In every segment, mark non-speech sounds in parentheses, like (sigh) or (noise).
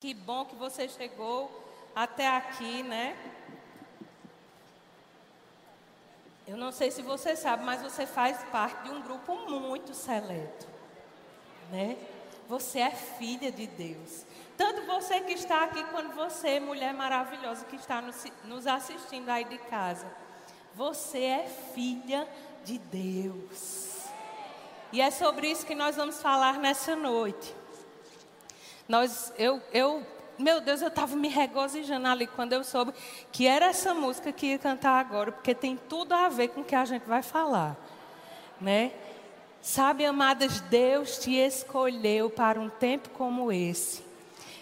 Que bom que você chegou até aqui, né? Eu não sei se você sabe, mas você faz parte de um grupo muito seleto, né? Você é filha de Deus. Tanto você que está aqui, quanto você, mulher maravilhosa que está nos assistindo aí de casa. Você é filha de Deus. E é sobre isso que nós vamos falar nessa noite. Nós, eu, eu, meu Deus, eu estava me regozijando ali quando eu soube que era essa música que ia cantar agora, porque tem tudo a ver com o que a gente vai falar, né? Sabe, amadas, Deus te escolheu para um tempo como esse.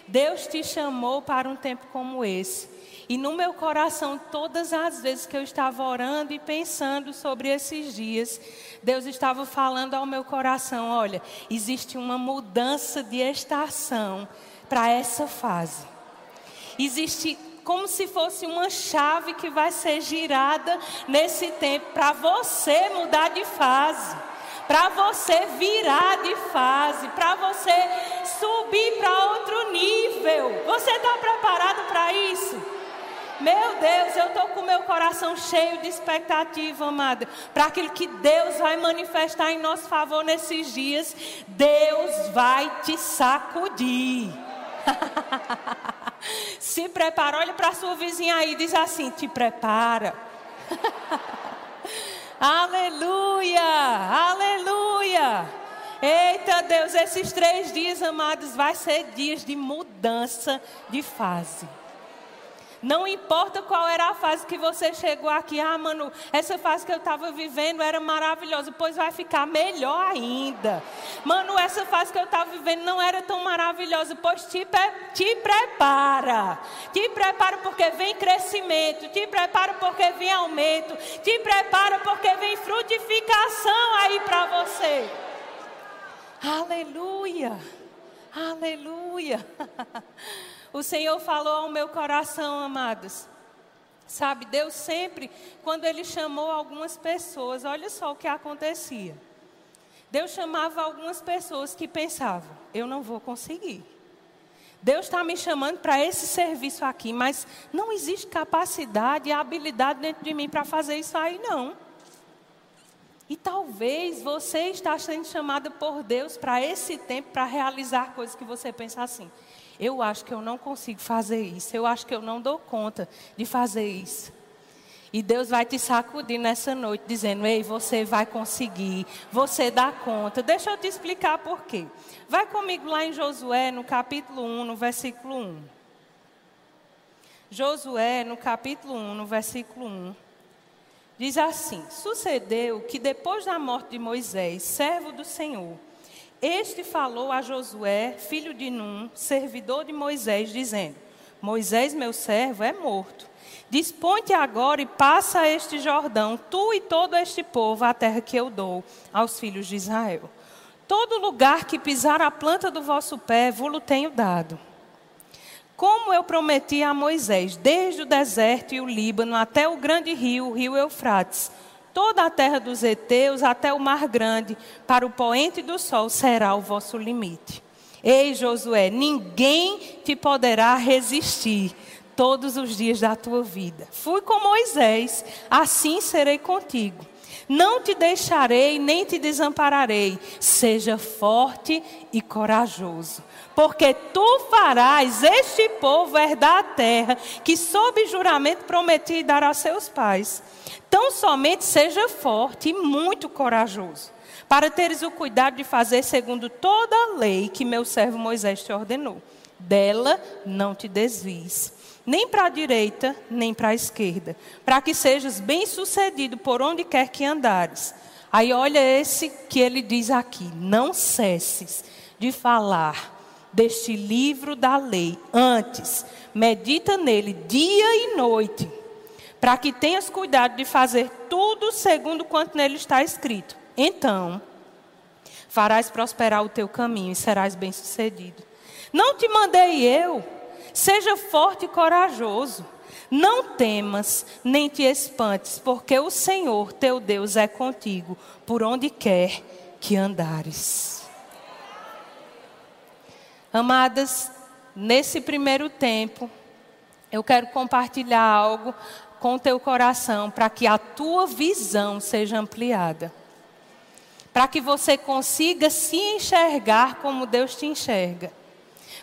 Deus te chamou para um tempo como esse. E no meu coração, todas as vezes que eu estava orando e pensando sobre esses dias, Deus estava falando ao meu coração: olha, existe uma mudança de estação para essa fase. Existe como se fosse uma chave que vai ser girada nesse tempo para você mudar de fase, para você virar de fase, para você subir para outro nível. Você está preparado para isso? Meu Deus, eu estou com meu coração cheio de expectativa, amada, para aquilo que Deus vai manifestar em nosso favor nesses dias. Deus vai te sacudir. (laughs) Se prepara, olha para sua vizinha aí, diz assim: te prepara. (laughs) aleluia, aleluia. Eita Deus, esses três dias, amados, vai ser dias de mudança de fase. Não importa qual era a fase que você chegou aqui, ah, mano, essa fase que eu estava vivendo era maravilhosa, pois vai ficar melhor ainda. Mano, essa fase que eu estava vivendo não era tão maravilhosa, pois te, te prepara. Te prepara porque vem crescimento, te prepara porque vem aumento, te prepara porque vem frutificação aí para você. Aleluia, aleluia. (laughs) O Senhor falou ao meu coração, amados. Sabe, Deus sempre, quando Ele chamou algumas pessoas, olha só o que acontecia. Deus chamava algumas pessoas que pensavam: eu não vou conseguir. Deus está me chamando para esse serviço aqui, mas não existe capacidade e habilidade dentro de mim para fazer isso aí, não. E talvez você está sendo chamado por Deus para esse tempo, para realizar coisas que você pensa assim. Eu acho que eu não consigo fazer isso. Eu acho que eu não dou conta de fazer isso. E Deus vai te sacudir nessa noite, dizendo: Ei, você vai conseguir, você dá conta. Deixa eu te explicar por quê. Vai comigo lá em Josué, no capítulo 1, no versículo 1. Josué, no capítulo 1, no versículo 1. Diz assim: Sucedeu que depois da morte de Moisés, servo do Senhor, este falou a Josué, filho de Num, servidor de Moisés, dizendo: Moisés, meu servo, é morto. Dispõe-te agora e passa este Jordão, tu e todo este povo, a terra que eu dou aos filhos de Israel. Todo lugar que pisar a planta do vosso pé, vos tenho dado. Como eu prometi a Moisés, desde o deserto e o Líbano até o grande rio, o rio Eufrates, toda a terra dos heteus até o mar grande, para o poente do sol será o vosso limite. Ei, Josué, ninguém te poderá resistir todos os dias da tua vida. Fui com Moisés, assim serei contigo. Não te deixarei nem te desampararei. Seja forte e corajoso, porque tu farás este povo herdar a terra que, sob juramento, prometi dar a seus pais. Tão somente seja forte e muito corajoso, para teres o cuidado de fazer segundo toda a lei que meu servo Moisés te ordenou. Dela não te desvies, nem para a direita, nem para a esquerda, para que sejas bem-sucedido por onde quer que andares. Aí olha esse que ele diz aqui: não cesses de falar deste livro da lei, antes medita nele dia e noite para que tenhas cuidado de fazer tudo segundo quanto nele está escrito. Então, farás prosperar o teu caminho e serás bem-sucedido. Não te mandei eu, seja forte e corajoso. Não temas, nem te espantes, porque o Senhor teu Deus é contigo, por onde quer que andares. Amadas, nesse primeiro tempo, eu quero compartilhar algo com teu coração para que a tua visão seja ampliada. Para que você consiga se enxergar como Deus te enxerga.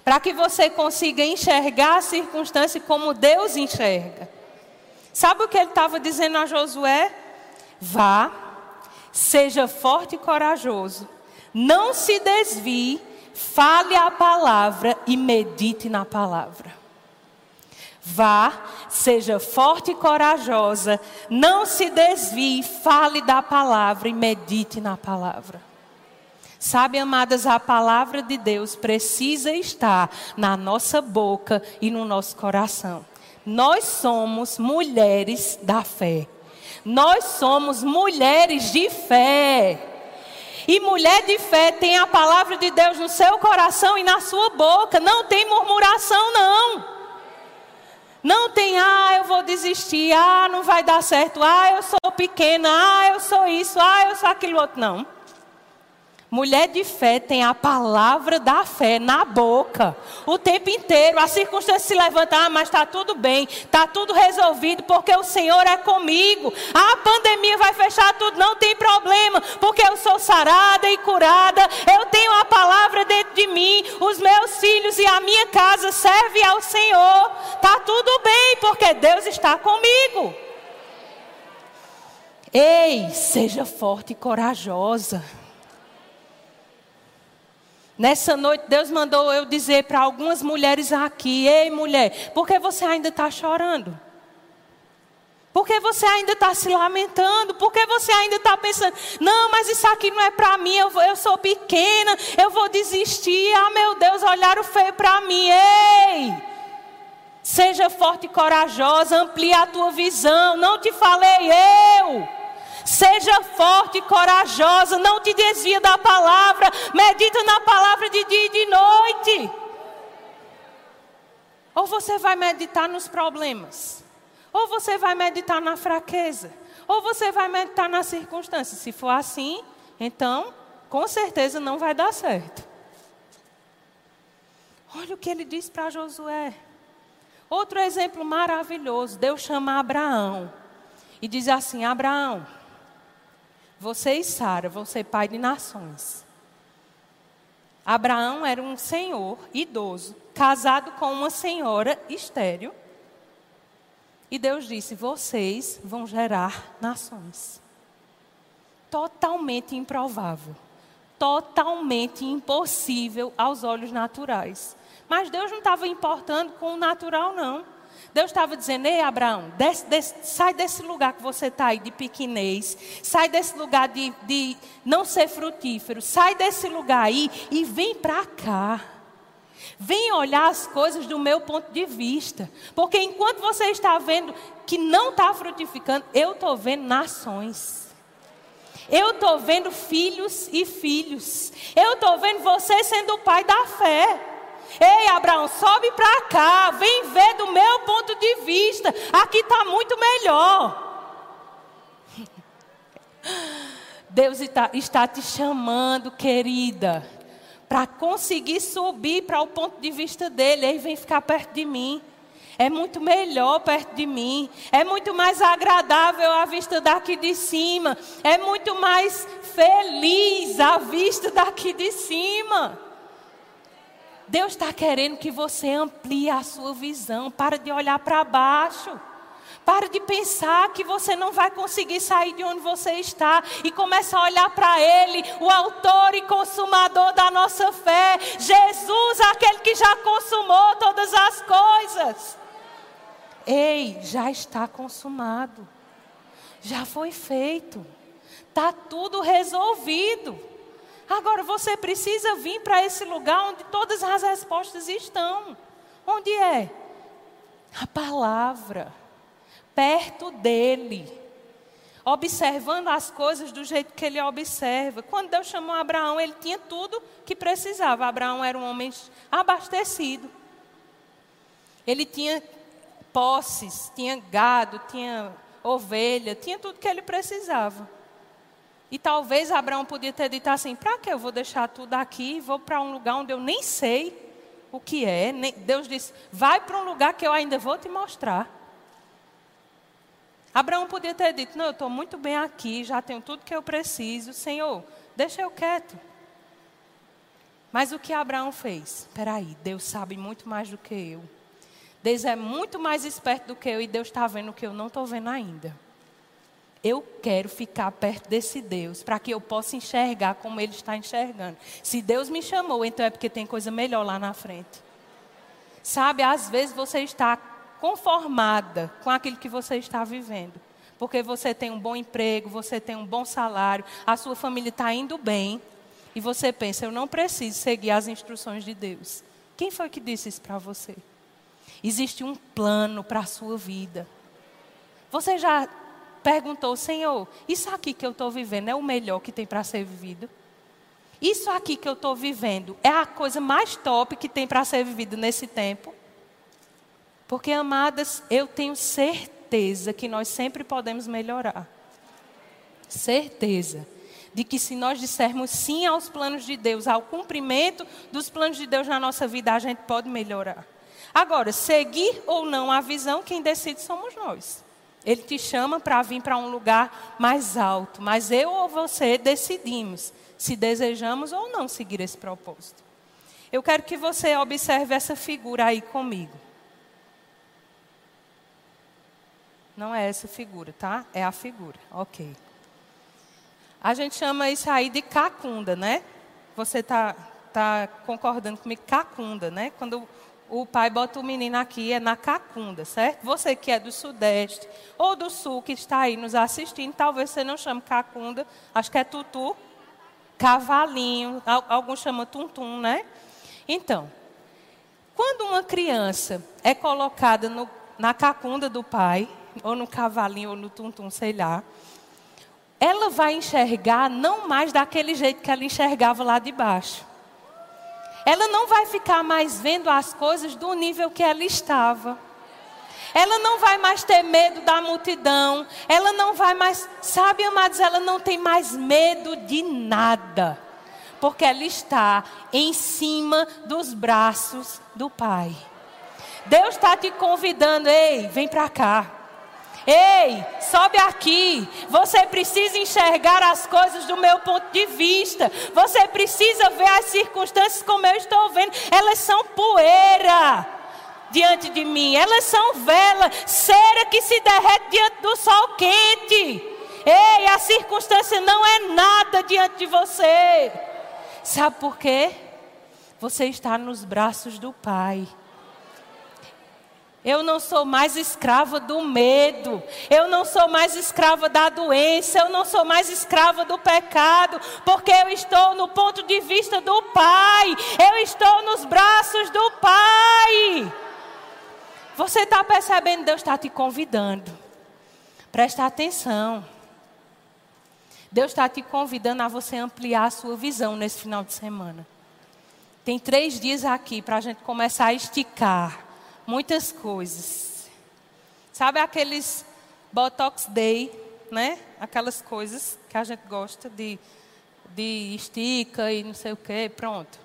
Para que você consiga enxergar a circunstância como Deus enxerga. Sabe o que ele estava dizendo a Josué? Vá, seja forte e corajoso, não se desvie, fale a palavra e medite na palavra. Vá, seja forte e corajosa, não se desvie, fale da palavra e medite na palavra. Sabe, amadas, a palavra de Deus precisa estar na nossa boca e no nosso coração. Nós somos mulheres da fé. Nós somos mulheres de fé. E mulher de fé tem a palavra de Deus no seu coração e na sua boca. Não tem murmuração, não. Não tem, ah, eu vou desistir, ah, não vai dar certo, ah, eu sou pequena, ah, eu sou isso, ah, eu sou aquilo outro. Não. Mulher de fé tem a palavra da fé na boca o tempo inteiro. A circunstância se levanta, ah, mas está tudo bem, está tudo resolvido, porque o Senhor é comigo. A pandemia vai fechar tudo, não tem problema, porque eu sou sarada e curada. Eu tenho a palavra dentro de mim. Os meus filhos e a minha casa servem ao Senhor. Está tudo bem, porque Deus está comigo. Ei, seja forte e corajosa. Nessa noite, Deus mandou eu dizer para algumas mulheres aqui: Ei, mulher, por que você ainda está chorando? Por que você ainda está se lamentando? Por que você ainda está pensando, não, mas isso aqui não é para mim, eu, eu, sou pequena, eu vou desistir. Ah, meu Deus, olharam feio para mim. Ei! Seja forte e corajosa, amplie a tua visão. Não te falei eu. Seja forte e corajosa, não te desvia da palavra, medita na palavra de dia e de noite. Ou você vai meditar nos problemas, ou você vai meditar na fraqueza, ou você vai meditar nas circunstâncias. Se for assim, então, com certeza não vai dar certo. Olha o que ele diz para Josué. Outro exemplo maravilhoso: Deus chama Abraão e diz assim: Abraão, você e Sara vão ser pai de nações. Abraão era um senhor idoso, casado com uma senhora estéril. E Deus disse: Vocês vão gerar nações. Totalmente improvável. Totalmente impossível aos olhos naturais. Mas Deus não estava importando com o natural, não. Deus estava dizendo: Ei, Abraão, desce, desce, sai desse lugar que você está aí de pequenez, sai desse lugar de, de não ser frutífero, sai desse lugar aí e vem para cá. Vem olhar as coisas do meu ponto de vista. Porque enquanto você está vendo que não está frutificando, eu estou vendo nações. Eu estou vendo filhos e filhos. Eu estou vendo você sendo o pai da fé. Ei, Abraão, sobe para cá, vem ver do meu ponto de vista. Aqui está muito melhor. Deus está, está te chamando, querida, para conseguir subir para o ponto de vista dele. Ei, vem ficar perto de mim. É muito melhor perto de mim. É muito mais agradável a vista daqui de cima. É muito mais feliz a vista daqui de cima. Deus está querendo que você amplie a sua visão. Para de olhar para baixo. Para de pensar que você não vai conseguir sair de onde você está e começa a olhar para Ele, o autor e consumador da nossa fé. Jesus, aquele que já consumou todas as coisas. Ei, já está consumado. Já foi feito. Está tudo resolvido. Agora você precisa vir para esse lugar onde todas as respostas estão. Onde é? A palavra. Perto dele. Observando as coisas do jeito que ele observa. Quando Deus chamou Abraão, ele tinha tudo que precisava. Abraão era um homem abastecido. Ele tinha posses, tinha gado, tinha ovelha, tinha tudo que ele precisava. E talvez Abraão podia ter dito assim: para que eu vou deixar tudo aqui e vou para um lugar onde eu nem sei o que é. Deus disse: vai para um lugar que eu ainda vou te mostrar. Abraão podia ter dito: Não, eu estou muito bem aqui, já tenho tudo que eu preciso. Senhor, deixa eu quieto. Mas o que Abraão fez? Espera aí, Deus sabe muito mais do que eu. Deus é muito mais esperto do que eu e Deus está vendo o que eu não estou vendo ainda. Eu quero ficar perto desse Deus para que eu possa enxergar como Ele está enxergando. Se Deus me chamou, então é porque tem coisa melhor lá na frente. Sabe, às vezes você está conformada com aquilo que você está vivendo. Porque você tem um bom emprego, você tem um bom salário, a sua família está indo bem. E você pensa, eu não preciso seguir as instruções de Deus. Quem foi que disse isso para você? Existe um plano para a sua vida. Você já perguntou, Senhor, isso aqui que eu estou vivendo é o melhor que tem para ser vivido? Isso aqui que eu estou vivendo é a coisa mais top que tem para ser vivido nesse tempo? Porque, amadas, eu tenho certeza que nós sempre podemos melhorar. Certeza de que se nós dissermos sim aos planos de Deus, ao cumprimento dos planos de Deus na nossa vida, a gente pode melhorar. Agora, seguir ou não a visão, quem decide somos nós. Ele te chama para vir para um lugar mais alto, mas eu ou você decidimos se desejamos ou não seguir esse propósito. Eu quero que você observe essa figura aí comigo. Não é essa figura, tá? É a figura. Ok. A gente chama isso aí de cacunda, né? Você está tá concordando comigo? Cacunda, né? Quando o pai bota o menino aqui, é na cacunda, certo? Você que é do Sudeste ou do Sul, que está aí nos assistindo, talvez você não chame cacunda, acho que é tutu, cavalinho, alguns chamam tuntum, né? Então, quando uma criança é colocada no, na cacunda do pai, ou no cavalinho, ou no tuntum, sei lá, ela vai enxergar não mais daquele jeito que ela enxergava lá de baixo ela não vai ficar mais vendo as coisas do nível que ela estava. Ela não vai mais ter medo da multidão. Ela não vai mais, sabe, amados, ela não tem mais medo de nada. Porque ela está em cima dos braços do Pai. Deus está te convidando, ei, vem para cá. Ei, sobe aqui. Você precisa enxergar as coisas do meu ponto de vista. Você precisa ver as circunstâncias como eu estou vendo. Elas são poeira diante de mim. Elas são vela, cera que se derrete diante do sol quente. Ei, a circunstância não é nada diante de você. Sabe por quê? Você está nos braços do Pai. Eu não sou mais escrava do medo. Eu não sou mais escrava da doença. Eu não sou mais escrava do pecado. Porque eu estou no ponto de vista do Pai. Eu estou nos braços do Pai. Você está percebendo? Deus está te convidando. Presta atenção. Deus está te convidando a você ampliar a sua visão nesse final de semana. Tem três dias aqui para a gente começar a esticar muitas coisas. Sabe aqueles Botox Day, né? Aquelas coisas que a gente gosta de, de estica e não sei o quê, pronto.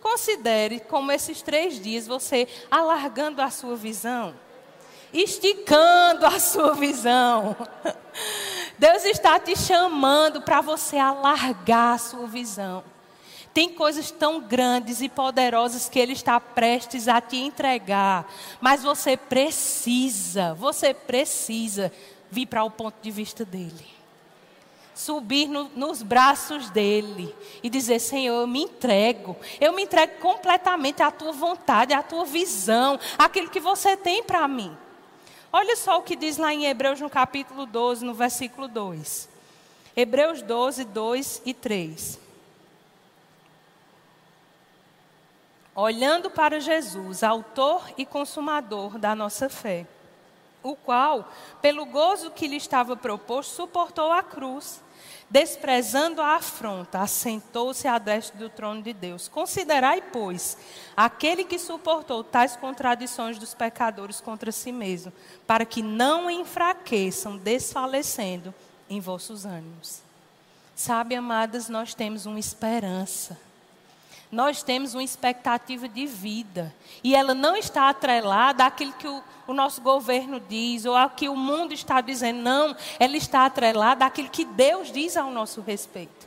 Considere como esses três dias você alargando a sua visão, esticando a sua visão. (laughs) Deus está te chamando para você alargar a sua visão. Tem coisas tão grandes e poderosas que Ele está prestes a te entregar. Mas você precisa, você precisa vir para o ponto de vista dEle. Subir no, nos braços dEle e dizer: Senhor, eu me entrego. Eu me entrego completamente à tua vontade, à tua visão, aquilo que você tem para mim. Olha só o que diz lá em Hebreus, no capítulo 12, no versículo 2. Hebreus 12, 2 e 3. Olhando para Jesus, autor e consumador da nossa fé, o qual, pelo gozo que lhe estava proposto, suportou a cruz, desprezando a afronta, assentou-se à destra do trono de Deus. Considerai, pois, aquele que suportou tais contradições dos pecadores contra si mesmo, para que não enfraqueçam, desfalecendo em vossos ânimos. Sabe, amadas, nós temos uma esperança Nós temos uma expectativa de vida. E ela não está atrelada àquilo que o, o nosso governo diz, ou ao que o mundo está dizendo. Não, ela está atrelada àquilo que Deus diz ao nosso respeito.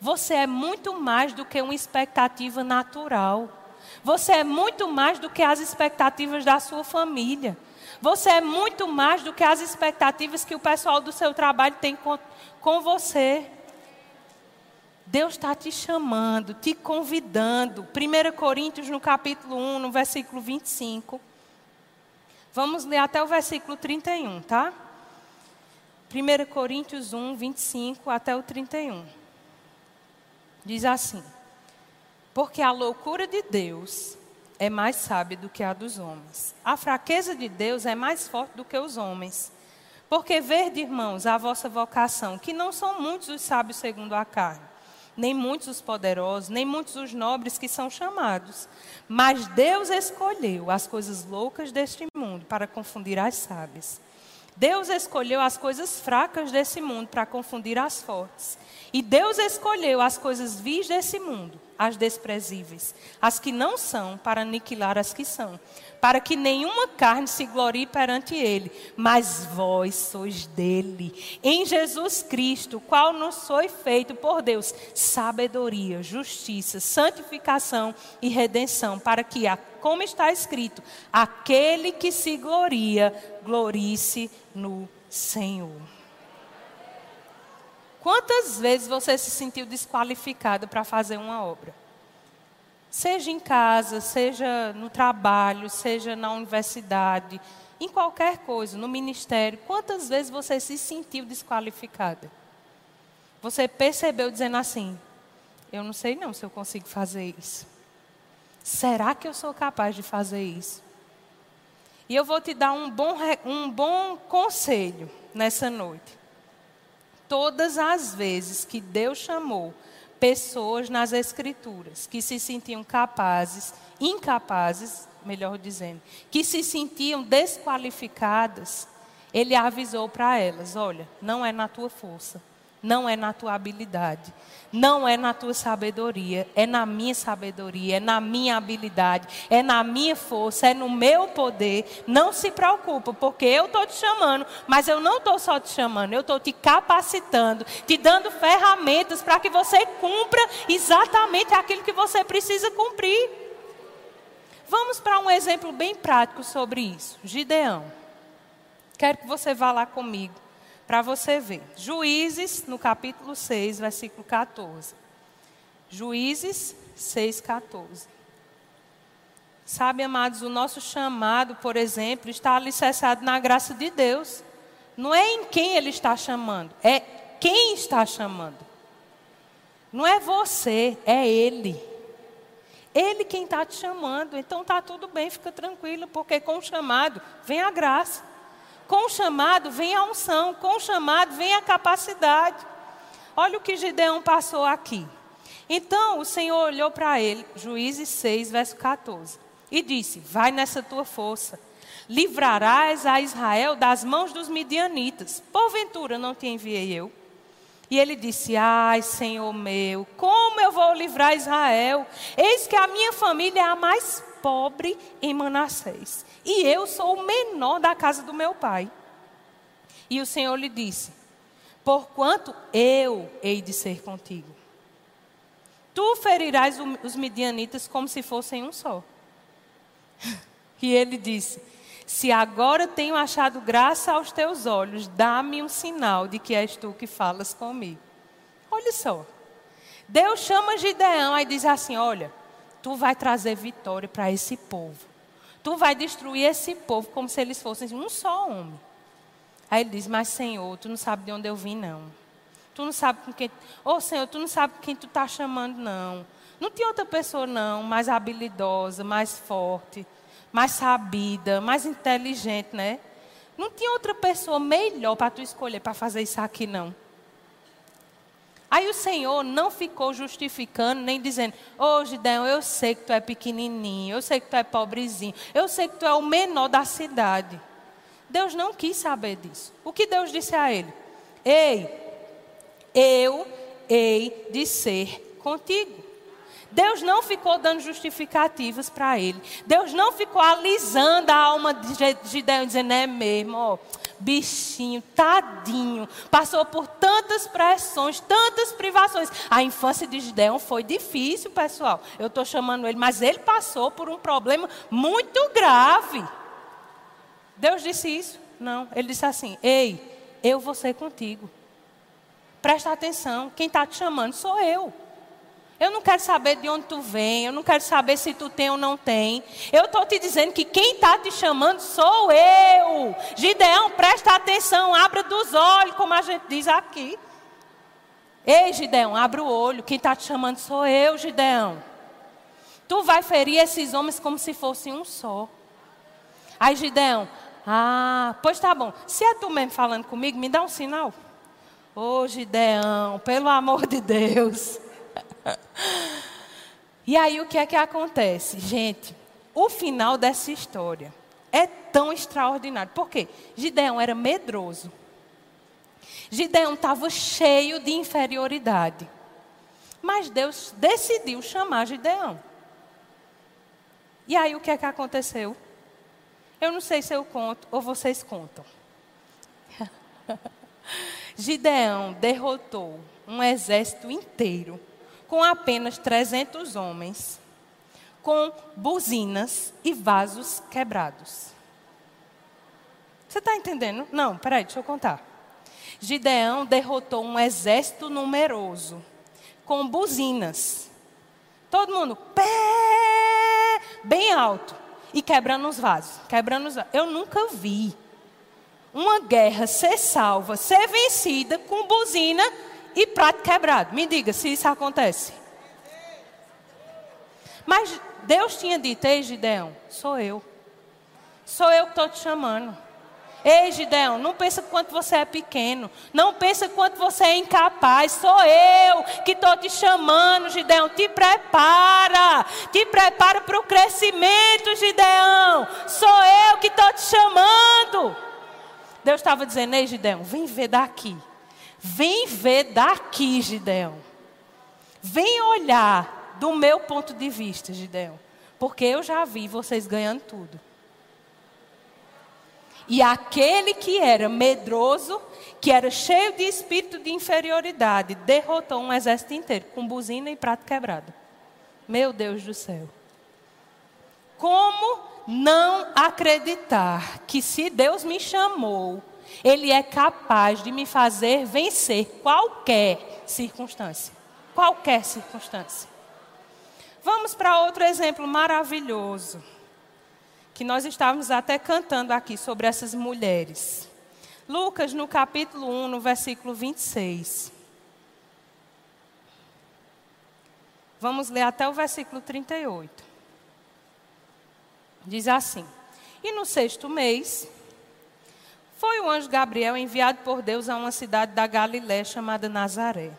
Você é muito mais do que uma expectativa natural. Você é muito mais do que as expectativas da sua família. Você é muito mais do que as expectativas que o pessoal do seu trabalho tem com, com você. Deus está te chamando, te convidando. 1 Coríntios, no capítulo 1, no versículo 25. Vamos ler até o versículo 31, tá? 1 Coríntios 1, 25 até o 31. Diz assim: Porque a loucura de Deus é mais sábia do que a dos homens. A fraqueza de Deus é mais forte do que os homens. Porque verde, irmãos, a vossa vocação, que não são muitos os sábios segundo a carne nem muitos os poderosos, nem muitos os nobres que são chamados. Mas Deus escolheu as coisas loucas deste mundo para confundir as sábias. Deus escolheu as coisas fracas desse mundo para confundir as fortes. E Deus escolheu as coisas vis desse mundo, as desprezíveis, as que não são, para aniquilar as que são, para que nenhuma carne se glorie perante Ele, mas vós sois dele, em Jesus Cristo, qual nos foi feito por Deus sabedoria, justiça, santificação e redenção, para que, como está escrito, aquele que se gloria, glorie-se no Senhor. Quantas vezes você se sentiu desqualificado para fazer uma obra? Seja em casa, seja no trabalho, seja na universidade, em qualquer coisa, no ministério, quantas vezes você se sentiu desqualificada? Você percebeu dizendo assim: Eu não sei não se eu consigo fazer isso. Será que eu sou capaz de fazer isso? E eu vou te dar um bom, um bom conselho nessa noite. Todas as vezes que Deus chamou pessoas nas Escrituras que se sentiam capazes, incapazes, melhor dizendo, que se sentiam desqualificadas, ele avisou para elas: olha, não é na tua força, não é na tua habilidade, não é na tua sabedoria, é na minha sabedoria, é na minha habilidade, é na minha força, é no meu poder. Não se preocupa, porque eu estou te chamando, mas eu não estou só te chamando, eu estou te capacitando, te dando ferramentas para que você cumpra exatamente aquilo que você precisa cumprir. Vamos para um exemplo bem prático sobre isso. Gideão. Quero que você vá lá comigo para você ver. Juízes, no capítulo 6, versículo 14. Juízes 6, 14. Sabe, amados, o nosso chamado, por exemplo, está alicerçado na graça de Deus. Não é em quem Ele está chamando, é quem está chamando. Não é você, é Ele. Ele quem está te chamando. Então está tudo bem, fica tranquilo, porque com o chamado vem a graça. Com o chamado vem a unção, com o chamado vem a capacidade. Olha o que Gideão passou aqui. Então o Senhor olhou para ele, Juízes 6, verso 14, e disse: Vai nessa tua força, livrarás a Israel das mãos dos midianitas. Porventura não te enviei eu? E ele disse: Ai, Senhor meu, como eu vou livrar Israel? Eis que a minha família é a mais pobre em Manassés, e eu sou o menor da casa do meu pai. E o Senhor lhe disse: Porquanto eu hei de ser contigo. Tu ferirás os midianitas como se fossem um só. (laughs) E ele disse: Se agora tenho achado graça aos teus olhos, dá-me um sinal de que és tu que falas comigo. Olha só. Deus chama Gideão e diz assim: Olha, tu vai trazer vitória para esse povo. Tu vai destruir esse povo como se eles fossem um só homem. Aí ele diz: Mas Senhor, tu não sabe de onde eu vim, não. Tu não sabe com quem. Ô oh, Senhor, tu não sabe quem tu está chamando, não. Não tinha outra pessoa, não, mais habilidosa, mais forte, mais sabida, mais inteligente, né? Não tinha outra pessoa melhor para tu escolher para fazer isso aqui, não. Aí o Senhor não ficou justificando, nem dizendo: Ô oh, Gideão, eu sei que tu é pequenininho, eu sei que tu é pobrezinho, eu sei que tu é o menor da cidade. Deus não quis saber disso. O que Deus disse a ele? Ei, eu hei de ser contigo. Deus não ficou dando justificativas para ele. Deus não ficou alisando a alma de Gideão, dizendo: é mesmo, ó, bichinho, tadinho, passou por tantas pressões, tantas privações. A infância de Gideão foi difícil, pessoal. Eu estou chamando ele, mas ele passou por um problema muito grave. Deus disse isso? Não. Ele disse assim: Ei, eu vou ser contigo. Presta atenção, quem está te chamando sou eu. Eu não quero saber de onde tu vem, eu não quero saber se tu tem ou não tem. Eu estou te dizendo que quem está te chamando sou eu. Gideão, presta atenção, abra dos olhos, como a gente diz aqui. Ei, Gideão, abra o olho, quem está te chamando sou eu, Gideão. Tu vai ferir esses homens como se fossem um só. Aí, Gideão, ah, pois tá bom. Se é tu mesmo falando comigo, me dá um sinal. Ô, Gideão, pelo amor de Deus. E aí o que é que acontece? Gente, o final dessa história é tão extraordinário. Por quê? Gideão era medroso. Gideão estava cheio de inferioridade. Mas Deus decidiu chamar Gideão. E aí o que é que aconteceu? Eu não sei se eu conto ou vocês contam. (laughs) Gideão derrotou um exército inteiro com apenas 300 homens, com buzinas e vasos quebrados. Você está entendendo? Não, peraí, deixa eu contar. Gideão derrotou um exército numeroso, com buzinas. Todo mundo, pé, bem alto, e quebrando os vasos, quebrando os. Eu nunca vi uma guerra ser salva, ser vencida com buzina e prato quebrado. Me diga se isso acontece. Mas Deus tinha dito: Ei, Gideão, sou eu. Sou eu que estou te chamando. Ei, Gideão, não pensa quanto você é pequeno. Não pensa quanto você é incapaz. Sou eu que estou te chamando, Gideão. Te prepara. Te prepara para o crescimento, Gideão. Sou eu que estou te chamando. Deus estava dizendo: Ei, Gideão, vem ver daqui. Vem ver daqui, Gideão. Vem olhar do meu ponto de vista, Gideão. Porque eu já vi vocês ganhando tudo. E aquele que era medroso, que era cheio de espírito de inferioridade, derrotou um exército inteiro com buzina e prato quebrado. Meu Deus do céu. Como não acreditar que se Deus me chamou ele é capaz de me fazer vencer qualquer circunstância. Qualquer circunstância. Vamos para outro exemplo maravilhoso. Que nós estávamos até cantando aqui sobre essas mulheres. Lucas, no capítulo 1, no versículo 26. Vamos ler até o versículo 38. Diz assim: E no sexto mês foi o anjo Gabriel enviado por Deus a uma cidade da Galiléia chamada Nazaré.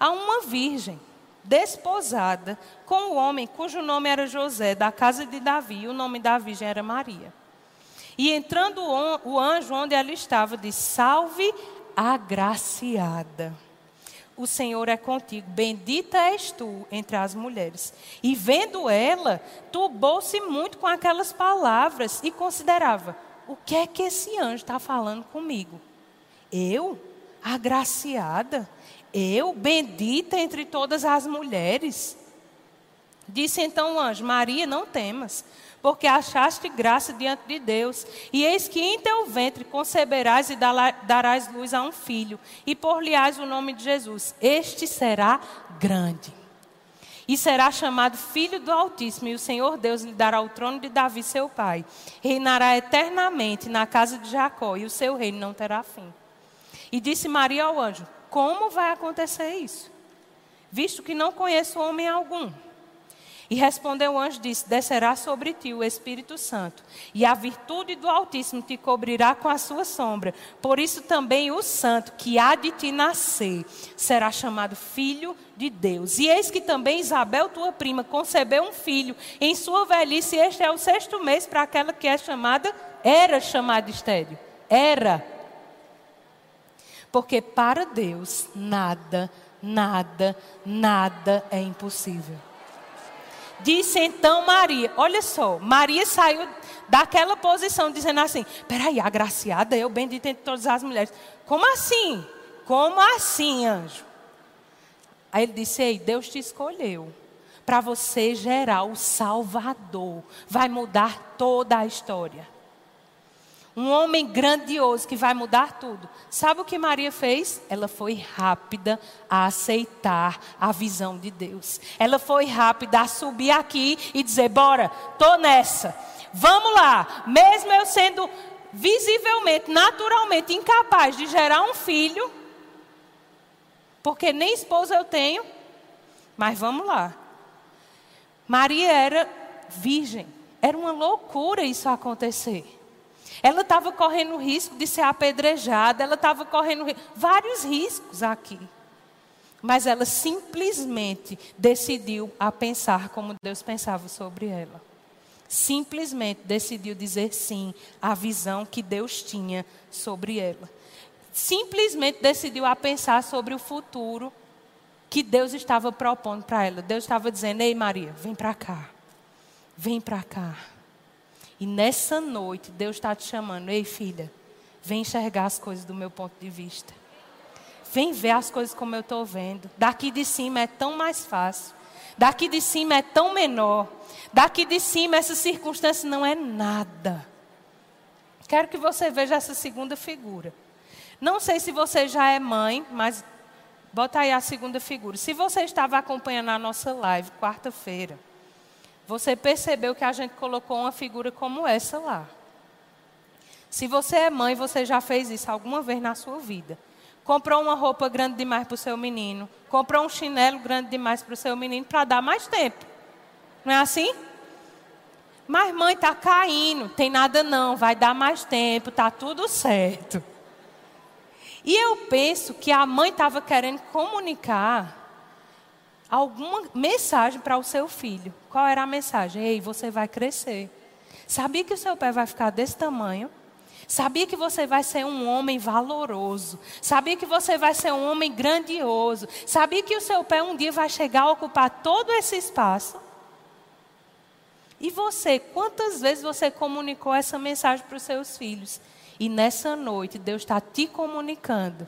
A uma virgem desposada com um homem cujo nome era José, da casa de Davi, e o nome da virgem era Maria. E entrando o anjo onde ela estava, disse: Salve, agraciada. O Senhor é contigo, bendita és tu entre as mulheres. E vendo ela, turbou-se muito com aquelas palavras e considerava: o que é que esse anjo está falando comigo? Eu, agraciada, eu, bendita entre todas as mulheres. Disse então o anjo: Maria, não temas, porque achaste graça diante de Deus. E eis que em teu ventre conceberás e darás luz a um filho, e por-lhe-ás o nome de Jesus. Este será grande e será chamado Filho do Altíssimo, e o Senhor Deus lhe dará o trono de Davi, seu pai. Reinará eternamente na casa de Jacó, e o seu reino não terá fim. E disse Maria ao anjo: Como vai acontecer isso? Visto que não conheço homem algum. E respondeu o anjo: disse: Descerá sobre ti o Espírito Santo, e a virtude do Altíssimo te cobrirá com a sua sombra. Por isso também o Santo, que há de ti nascer, será chamado Filho de Deus. E eis que também Isabel, tua prima, concebeu um filho em sua velhice, e este é o sexto mês para aquela que é chamada, era chamada estéreo. Era. Porque para Deus nada, nada, nada é impossível. Disse então Maria: Olha só, Maria saiu daquela posição dizendo assim: Peraí, agraciada, eu bendita entre todas as mulheres. Como assim? Como assim, anjo? Aí ele disse: Ei, Deus te escolheu para você gerar o Salvador. Vai mudar toda a história. Um homem grandioso que vai mudar tudo. Sabe o que Maria fez? Ela foi rápida a aceitar a visão de Deus. Ela foi rápida a subir aqui e dizer: Bora, tô nessa. Vamos lá. Mesmo eu sendo visivelmente, naturalmente incapaz de gerar um filho, porque nem esposa eu tenho, mas vamos lá. Maria era virgem. Era uma loucura isso acontecer. Ela estava correndo risco de ser apedrejada, ela estava correndo vários riscos aqui. Mas ela simplesmente decidiu a pensar como Deus pensava sobre ela. Simplesmente decidiu dizer sim à visão que Deus tinha sobre ela. Simplesmente decidiu a pensar sobre o futuro que Deus estava propondo para ela. Deus estava dizendo: Ei, Maria, vem para cá. Vem para cá. E nessa noite, Deus está te chamando: Ei, filha, vem enxergar as coisas do meu ponto de vista. Vem ver as coisas como eu estou vendo. Daqui de cima é tão mais fácil. Daqui de cima é tão menor. Daqui de cima essa circunstância não é nada. Quero que você veja essa segunda figura. Não sei se você já é mãe, mas bota aí a segunda figura. Se você estava acompanhando a nossa live quarta-feira, você percebeu que a gente colocou uma figura como essa lá. Se você é mãe, você já fez isso alguma vez na sua vida. Comprou uma roupa grande demais para o seu menino. Comprou um chinelo grande demais para o seu menino para dar mais tempo. Não é assim? Mas mãe está caindo, tem nada não, vai dar mais tempo, está tudo certo. E eu penso que a mãe estava querendo comunicar alguma mensagem para o seu filho. Qual era a mensagem? Ei, você vai crescer. Sabia que o seu pé vai ficar desse tamanho? Sabia que você vai ser um homem valoroso. Sabia que você vai ser um homem grandioso. Sabia que o seu pé um dia vai chegar a ocupar todo esse espaço? E você, quantas vezes você comunicou essa mensagem para os seus filhos? E nessa noite, Deus está te comunicando.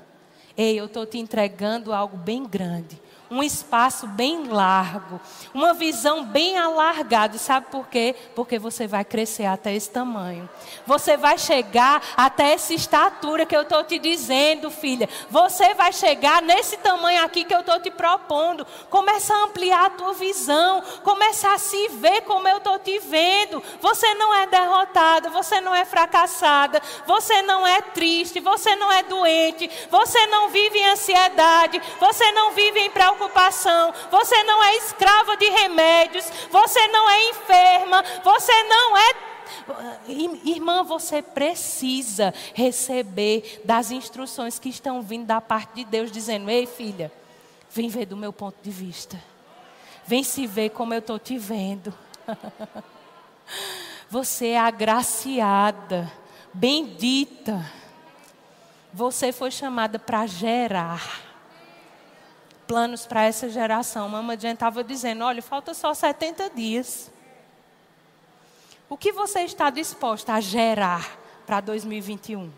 Ei, eu estou te entregando algo bem grande um espaço bem largo, uma visão bem alargada. Sabe por quê? Porque você vai crescer até esse tamanho. Você vai chegar até essa estatura que eu estou te dizendo, filha. Você vai chegar nesse tamanho aqui que eu estou te propondo. Começa a ampliar a tua visão. Começa a se ver como eu estou te vendo. Você não é derrotada, você não é fracassada, você não é triste, você não é doente, você não vive em ansiedade, você não vive em preocupação preocupação, você não é escrava de remédios, você não é enferma, você não é Irmã, você precisa receber das instruções que estão vindo da parte de Deus, dizendo: Ei, filha, vem ver do meu ponto de vista. Vem se ver como eu estou te vendo. (laughs) Você é agraciada, bendita. Você foi chamada para gerar planos para essa geração. Mamãe Jen estava dizendo: olha, falta só 70 dias. O que você está disposta a gerar para 2021?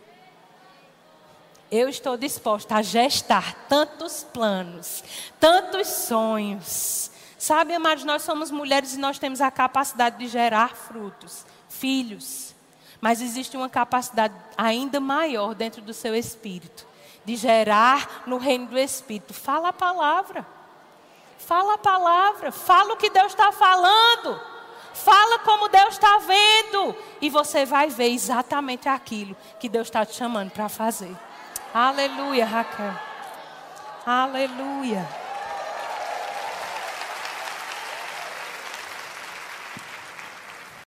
Eu estou disposta a gestar tantos planos, tantos sonhos. Sabe, amados, nós somos mulheres e nós temos a capacidade de gerar frutos, filhos. Mas existe uma capacidade ainda maior dentro do seu espírito de gerar no reino do Espírito. Fala a palavra. Fala a palavra. Fala o que Deus está falando. Fala como Deus está vendo. E você vai ver exatamente aquilo que Deus está te chamando para fazer. Aleluia, Raquel. Aleluia.